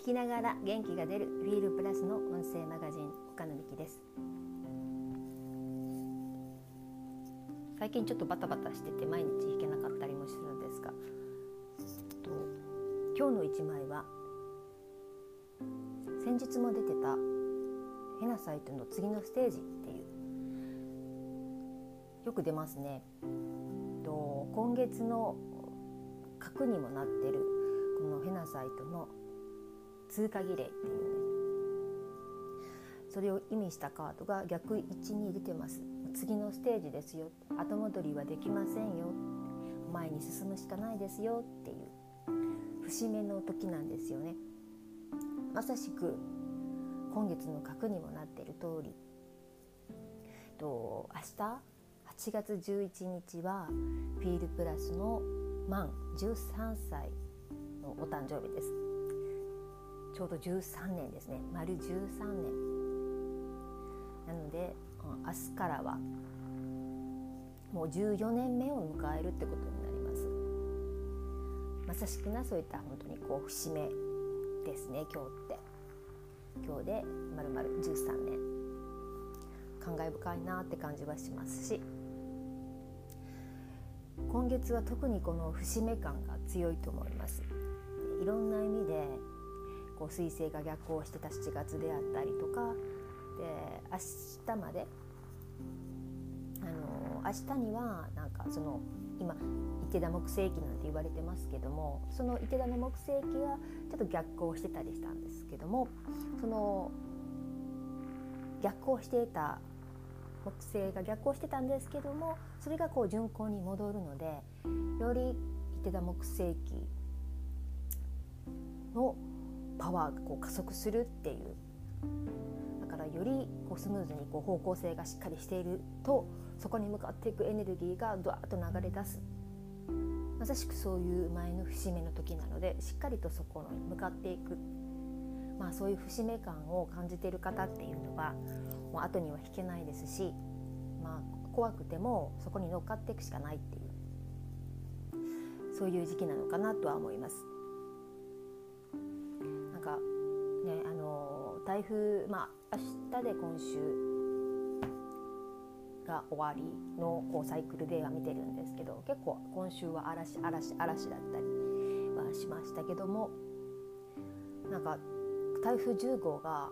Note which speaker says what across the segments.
Speaker 1: 聞きながら元気が出るフィールプラスの音声マガジン岡野美希です。最近ちょっとバタバタしてて毎日弾けなかったりもするのですがと今日の一枚は先日も出てたヘナサイトの次のステージっていうよく出ますね。と今月の核にもなってるこのヘナサイトの通過儀礼っていうね。それを意味したカードが逆位置に出てます。次のステージですよ。後戻りはできませんよ。前に進むしかないですよっていう。節目の時なんですよね。まさしく今月の核にもなっている通り。と明日8月11日はフィールプラスの満13歳のお誕生日です。ちょうど13年ですね。丸13年。なので明日からはもう14年目を迎えるってことになります。まさしくなそういった本当にこう節目ですね今日って。今日でまるまる13年。感慨深いなって感じはしますし。今月は特にこの節目感が強いと思います。いろんな意味でこう彗星が逆行してた7月であったりとかで明日まであの明日にはなんかその今池田木星期なんて言われてますけどもその池田の木星期はちょっと逆行してたりしたんですけどもその逆行していた木星が逆行してたんですけどもそれがこう巡行に戻るのでより池田木星期のパワーがこう加速するっていう。だからよりこうスムーズにこう方向性がしっかりしているとそこに向かっていくエネルギーがドワーッと流れ出す。まさしくそういう前の節目の時なのでしっかりとそこに向かっていく、まあ、そういう節目感を感じている方っていうのはもう後には引けないですし、まあ、怖くてもそこに乗っかっていくしかないっていうそういう時期なのかなとは思います。台風まあ明日で今週が終わりのこうサイクルでは見てるんですけど結構今週は嵐嵐嵐だったりはしましたけどもなんか台風10号が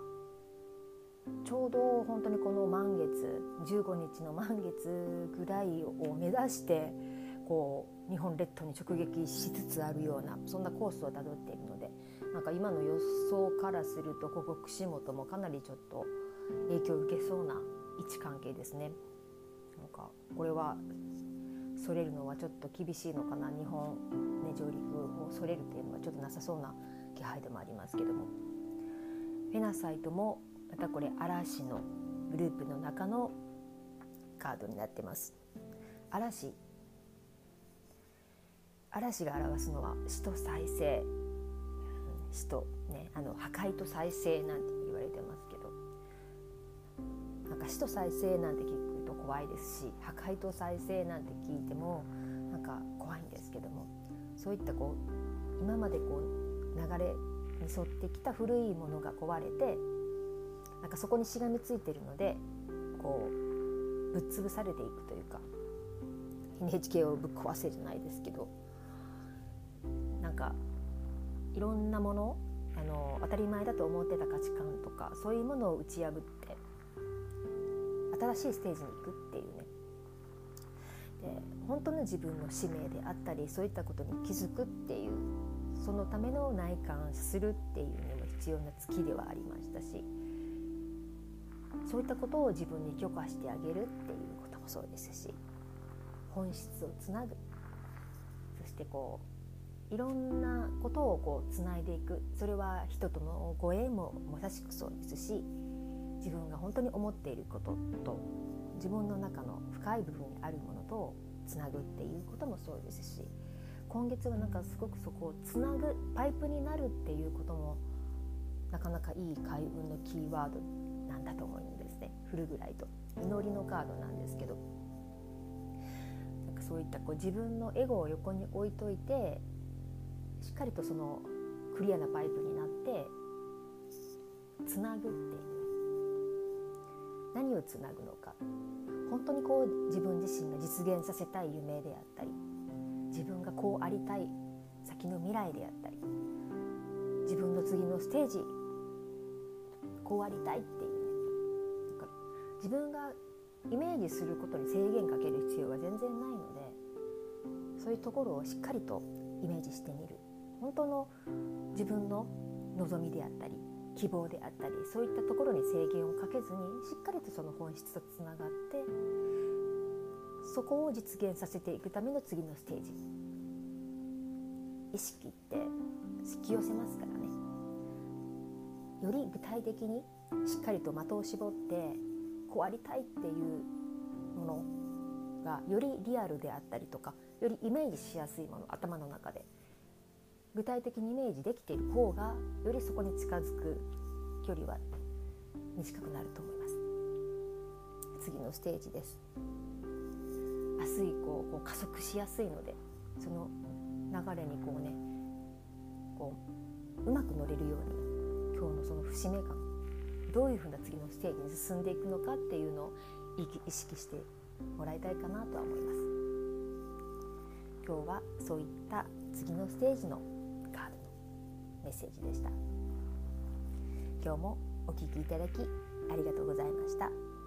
Speaker 1: ちょうど本当にこの満月15日の満月ぐらいを目指してこう日本列島に直撃しつつあるようなそんなコースをたどっているのでなんか今の予想からするとここ串本もかなりちょっと影響を受けそうな位置関係ですね。なんかこれはそれるのはちょっと厳しいのかな？日本、ね、上陸をそれるっていうのはちょっとなさそうな気配でもありますけども。フェナサイトもまたこれ嵐のグループの中のカードになってます。嵐。嵐が表すのは死と再生。死とねあの破壊と再生なんて言われてますけどなんか死と再生なんて聞くと怖いですし破壊と再生なんて聞いてもなんか怖いんですけどもそういったこう今までこう流れに沿ってきた古いものが壊れてなんかそこにしがみついてるのでこうぶっ潰されていくというか NHK をぶっ壊せじゃないですけどなんかいろんなものあの当たり前だと思ってた価値観とかそういうものを打ち破って新しいステージに行くっていうね。で本当の自分の使命であったりそういったことに気づくっていうそのための内観するっていうにも必要な月ではありましたしそういったことを自分に許可してあげるっていうこともそうですし本質をつなぐ。そしてこういろんなことをこうつないでいく。それは人とのご縁もまさしくそうですし自分が本当に思っていることと自分の中の深い部分にあるものとつなぐっていうこともそうですし今月はなんかすごくそこをつなぐパイプになるっていうこともなかなかいい開運のキーワードなんだと思うんですね。フルグライト祈りのカードなんですけど。なんかそういったこう自分のエゴを横に置いといてしっかりとそのクリアなパイプになってつなぐっていう。何をつなぐのか。本当にこう自分自身が実現させたい夢であったり自分がこうありたい先の未来であったり自分の次のステージこうありたいっていう。ねなんか自分がイメージすることに制限かける必要は全然ないのでそういうところをしっかりとイメージしてみる。本当の自分の望みであったり希望であったりそういったところに制限をかけずにしっかりとその本質とつながってそこを実現させていくための次のステージ。意識って引き寄せますからね。より具体的にしっかりと的を絞ってこうありたいっていうものがよりリアルであったりとかよりイメージしやすいもの頭の中で。具体的にイメージできている方がよりそこに近づく距離は短くなると思います。次のステージです。明日以降こう加速しやすいのでその流れにこうねこううまく乗れるように今日のその節目感どういうふうな次のステージに進んでいくのかっていうのを意識してもらいたいかなとは思います。今日はそういった次のステージのカードのメッセージでした今日もお聴きいただきありがとうございました。